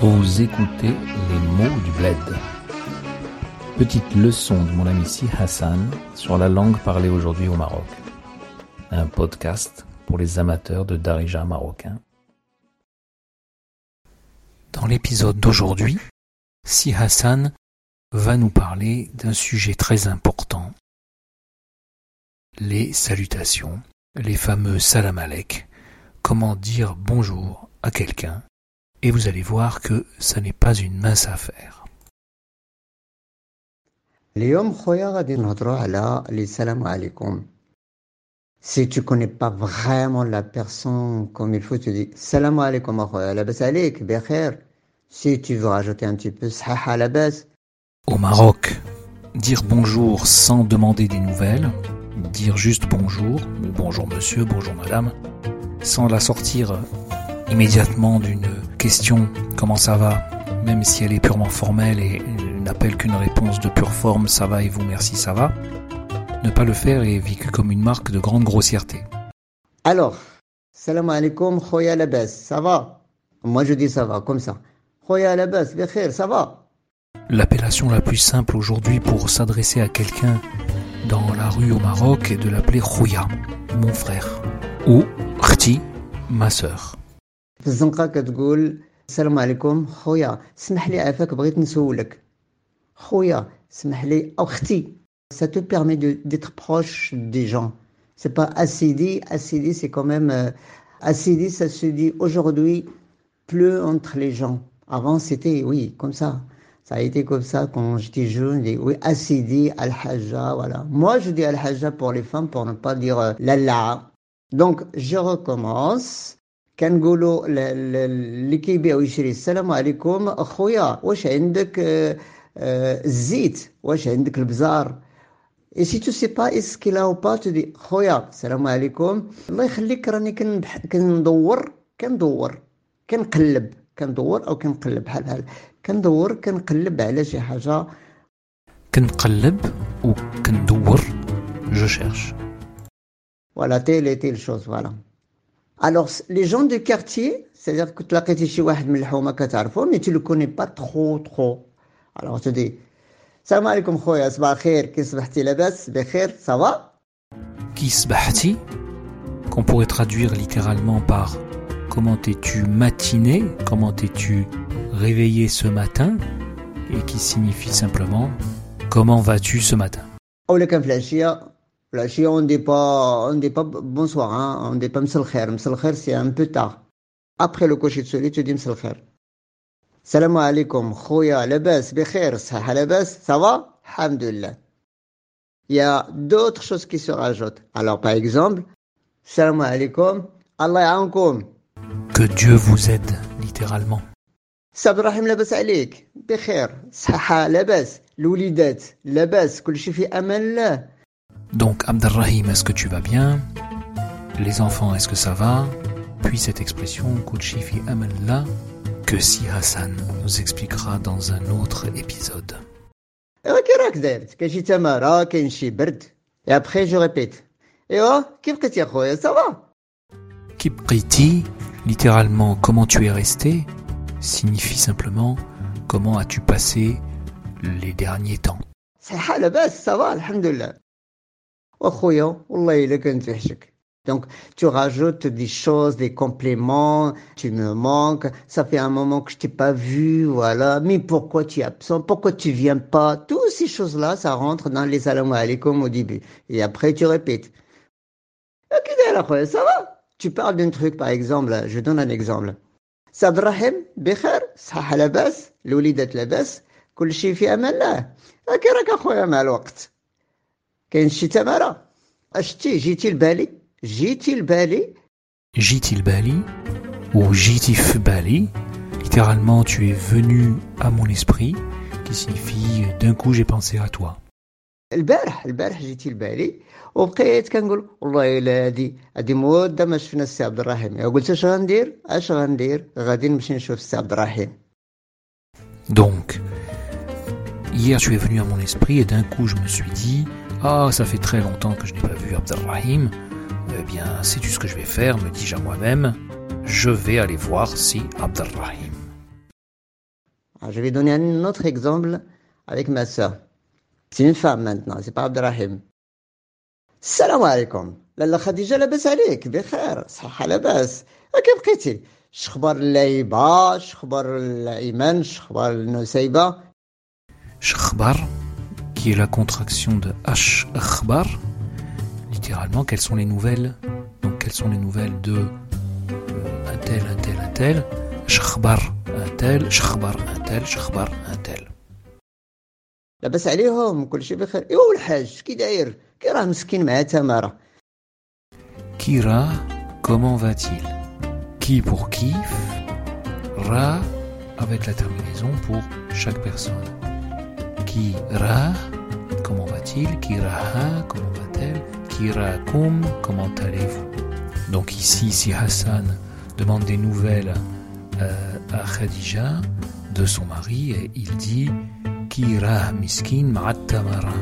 Vous écoutez les mots du bled. Petite leçon de mon ami Si Hassan sur la langue parlée aujourd'hui au Maroc. Un podcast pour les amateurs de Darija marocain. Dans l'épisode d'aujourd'hui, Si Hassan va nous parler d'un sujet très important. Les salutations, les fameux salam alek, comment dire bonjour à quelqu'un et vous allez voir que ça n'est pas une mince affaire. Si tu connais pas vraiment la personne comme il faut, tu dis Salam alaikum alik, Si tu veux rajouter un petit peu à la base. Au Maroc, dire bonjour sans demander des nouvelles, dire juste bonjour, bonjour monsieur, bonjour madame, sans la sortir immédiatement d'une question comment ça va, même si elle est purement formelle et n'appelle qu'une réponse de pure forme ça va et vous merci ça va, ne pas le faire est vécu comme une marque de grande grossièreté. Alors, salam alaikum, khoya labas, ça va? Moi je dis ça va, comme ça. Khoya labas, bikhair, ça va? L'appellation la plus simple aujourd'hui pour s'adresser à quelqu'un dans la rue au Maroc est de l'appeler Khoya, mon frère, ou Khti, ma sœur في الزنقة كتقول السلام عليكم خويا اسمح لي عافاك بغيت نسولك خويا اسمح لي او اختي ça te permet de d'être proche des gens c'est pas assidi assidi c'est quand même euh, assidi ça se dit aujourd'hui plus entre les gens avant c'était oui comme ça ça a été comme ça quand j'étais jeune dis, oui assidi al-hajja voilà moi je dis al-hajja pour les femmes pour ne pas dire euh, lalla donc je recommence كنقولوا اللي كيبيع ويشري السلام عليكم أخويا واش عندك الزيت؟ واش عندك البزار؟ اي سي تو سي با اس كي لا با تدي خويا السلام عليكم. الله يخليك راني كندور كندور كنقلب كندور أو كنقلب بحال بحال كندور كنقلب على شي حاجة. كنقلب و كندور. جو شيرش فوالا تيلي تيل شوز فوالا Alors, les gens du quartier, c'est-à-dire que tu l'as chez واحد من الحومة كتعرفو mais tu le connais pas trop trop. Alors, tu dis السلام عليكم خويا صباح الخير كي صبحتي لاباس بخير ça va Qui sbahti qu'on pourrait traduire littéralement par comment t'es-tu matiné, comment t'es-tu réveillé ce matin et qui signifie simplement comment vas-tu ce matin. أو كان في العشية la chie, on dit pas, on dit pas bonsoir, hein, on dit pas msalkhair. Msalkhair, c'est un peu tard. Après le coucher de soleil, tu dis msalkhair. Salam alaikum, khoya, labas, bikhair, saha labas, ça va? Alhamdulillah. Il y a d'autres choses qui se rajoutent. Alors, par exemple, salam alaikum, Allah ya'ankum. Que Dieu vous aide, littéralement. Sabrahim labas alik, bikhair, saha labas, l'oulidat, labas, shi fi aman donc Abdelrahim, est-ce que tu vas bien? Les enfants, est-ce que ça va? Puis cette expression Kuchifi Amallah que Si Hassan nous expliquera dans un autre épisode. Et après je répète. Et oh, ça va Kipqiti, littéralement comment tu es resté, signifie simplement comment as-tu passé les derniers temps. Ça va, alhamdulillah. Donc, tu rajoutes des choses, des compléments, tu me manques, ça fait un moment que je t'ai pas vu, voilà, mais pourquoi tu es absent, pourquoi tu viens pas, toutes ces choses-là, ça rentre dans les salam alaikum au début. Et après, tu répètes. Ok, ça va? Tu parles d'un truc, par exemple, je donne un exemple. Sabrahim, بخير صحة لاباس الوليدات لاباس كل شيء في امان الله هكا راك اخويا مع الوقت كاين شي تماره اشتي جيتي لبالي جيتي لبالي جيتي لبالي ou جيتي في بالي littéralement tu es venu à mon esprit qui signifie d'un coup j'ai pensé à toi البارح البارح جيتي لبالي وبقيت كنقول والله الا هادي هادي مده ما شفنا السي عبد الرحيم قلت اش غندير اش غندير غادي نمشي نشوف السي عبد الرحيم donc hier tu es venu à mon esprit et d'un coup je me suis dit Ah, ça fait très longtemps que je n'ai pas vu Abdelrahim. Eh bien, sais-tu ce que je vais faire me dis-je à moi-même Je vais aller voir si Abdelrahim. Je vais donner un autre exemple avec ma soeur. C'est une femme maintenant, c'est pas Abdelrahim. Salam alaikum. لاله خديجه لاباس عليك بخير صحه لاباس كيف بقيتي شخبار اللعيبه شخبار الايمان شخبار النسيبه شخبار qui est la contraction de H akhbar littéralement quelles sont les nouvelles donc quelles sont les nouvelles de euh, un tel un tel un tel شخبار un tel شخبار un tel شخبار un tel لاباس عليهم كل شيء بخير ايوا الحاج كي داير كي راه مسكين مع تماره Kira, comment va-t-il Qui pour kiff, Ra avec la terminaison pour chaque personne. Kira, comment va-t-il? Kiraha, comment va-t-elle? Kirakum, comment allez-vous? Donc ici, si Hassan demande des nouvelles euh, à Khadija de son mari, et il dit Kirah miskin ma'attamara?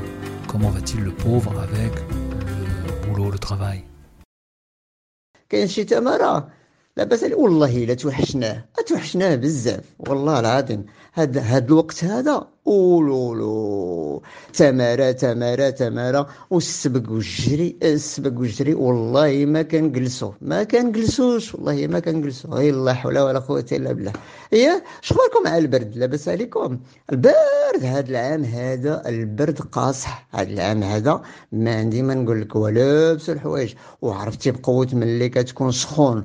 Comment va-t-il le pauvre avec le boulot, le travail? لاباس عليه. والله إلا توحشناه. توحشناه بزاف. والله العظيم. هاد هاد الوقت هذا. اولولو تماره تماره تماره والسبق والجري. السبق والجري. والله ما كنجلسو. ما كنجلسوش. والله ما كنجلسو. غير لا حول ولا قوة إلا بالله. هي شخباركم مع البرد. لاباس عليكم. البرد هاد العام هذا. البرد قاصح. هاد العام هذا. ما عندي ما نقول لك ولابس الحوايج. وعرفتي بقوة ملي كتكون سخون.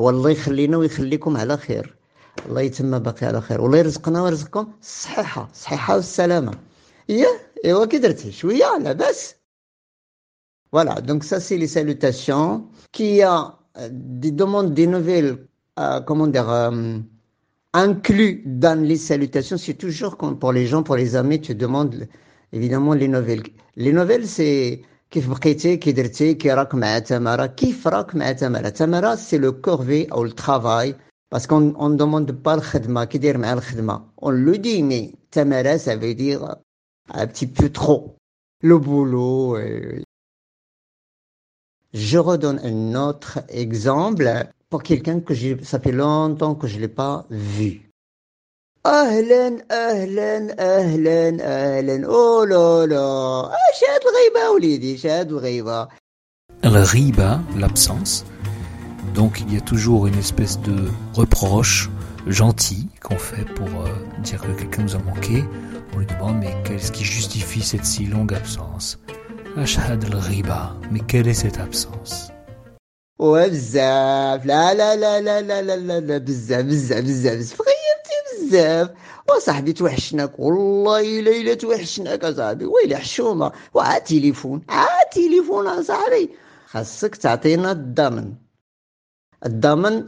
والله يخلينا ويخليكم على خير الله يتم باقي على خير والله يرزقنا ويرزقكم الصحة الصحة والسلامة إيه إيوا كي درتي شوية لاباس Voilà, donc ça c'est les salutations. Qui a des demandes, des nouvelles, euh, comment dire, euh, inclus dans les salutations, c'est toujours comme pour les gens, pour les amis, tu demandes évidemment les nouvelles. Les nouvelles c'est كيف بقيتي كي درتي كي راك مع تمارا كيف راك مع تمارا تمارا سي لو كورفي او الترافاي Parce qu'on on ne demande pas le khidma, qui dire le khidma. On le dit, mais tamara, ça veut dire un petit peu trop. Le boulot. Euh. Je redonne un autre exemple pour quelqu'un que j'ai, ça fait longtemps que je l'ai pas vu. اهلا اهلا اهلا اهلا اوه لا لا. شهاد الغيبه وليدي شهاد الغيبه الغيبه l'absence. Donc il y a toujours une espèce de reproche gentil qu'on fait pour euh, dire que quelqu'un nous a manqué. On lui demande mais qu'est-ce qui justifie cette si longue absence? Ashhad al-riba mais quelle est cette absence? وبزاف بزاف وصاحبي توحشناك والله الا الا توحشناك اصاحبي ويلي حشومه وعاد تليفون عاد تليفون اصاحبي خاصك تعطينا الضمن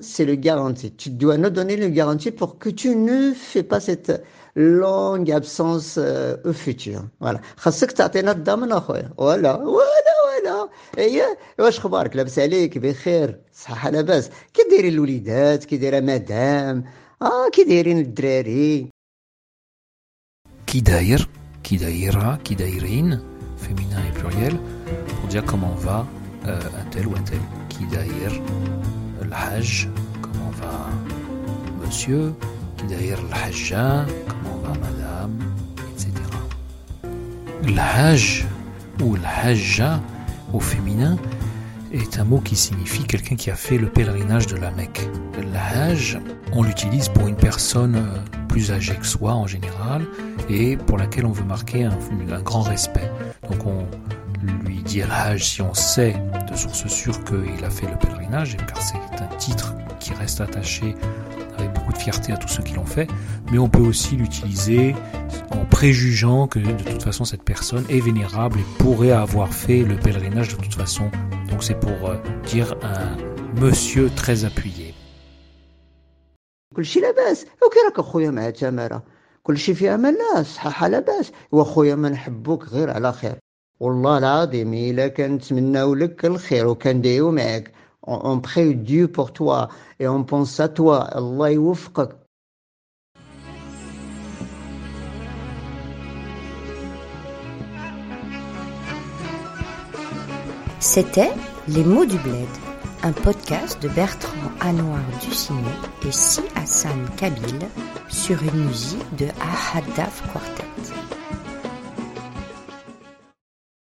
c'est le garantie. Tu dois nous donner le garantie pour que tu ne fais pas cette longue absence euh, au futur. Voilà. خاصك تعطينا الضامن اخويا. Voilà. Voilà voilà. ايه واش اخبارك لاباس عليك بخير صحة لاباس كي دايرين الوليدات كي دايره مدام اه كي دايرين الدراري كي داير كي دايره كي دايرين féminin et pluriel pour dire comment va euh, un tel ou un tel qui d'ailleurs Hajj, comment va monsieur, qui derrière le Hajja, comment va madame, etc. Le Hajj ou le Hajja au féminin est un mot qui signifie quelqu'un qui a fait le pèlerinage de la Mecque. Le Hajj, on l'utilise pour une personne euh, plus âgée que soi en général et pour laquelle on veut marquer un, grand respect. Donc on lui dit Al-Hajj si on sait de source sûre qu'il a fait le pèlerinage, car c'est un titre qui reste attaché avec beaucoup de fierté à tous ceux qui l'ont fait, mais on peut aussi l'utiliser en préjugeant que de toute façon cette personne est vénérable et pourrait avoir fait le pèlerinage de toute façon. Donc c'est pour euh, dire un monsieur très appuyé. كل شيء في أمان الله صحة لاباس. واخويا ما نحبوك غير على خير. والله العظيم إلا كنتمناو لك الخير وكندعيو معاك. اون بخي ديو بور توا اي اون بونس ا توا الله يوفقك. C'était Les mots du bled, un podcast de Bertrand Anouar Ducinet et Si Hassan Kabil sur une musique de Ahadaf Quartet.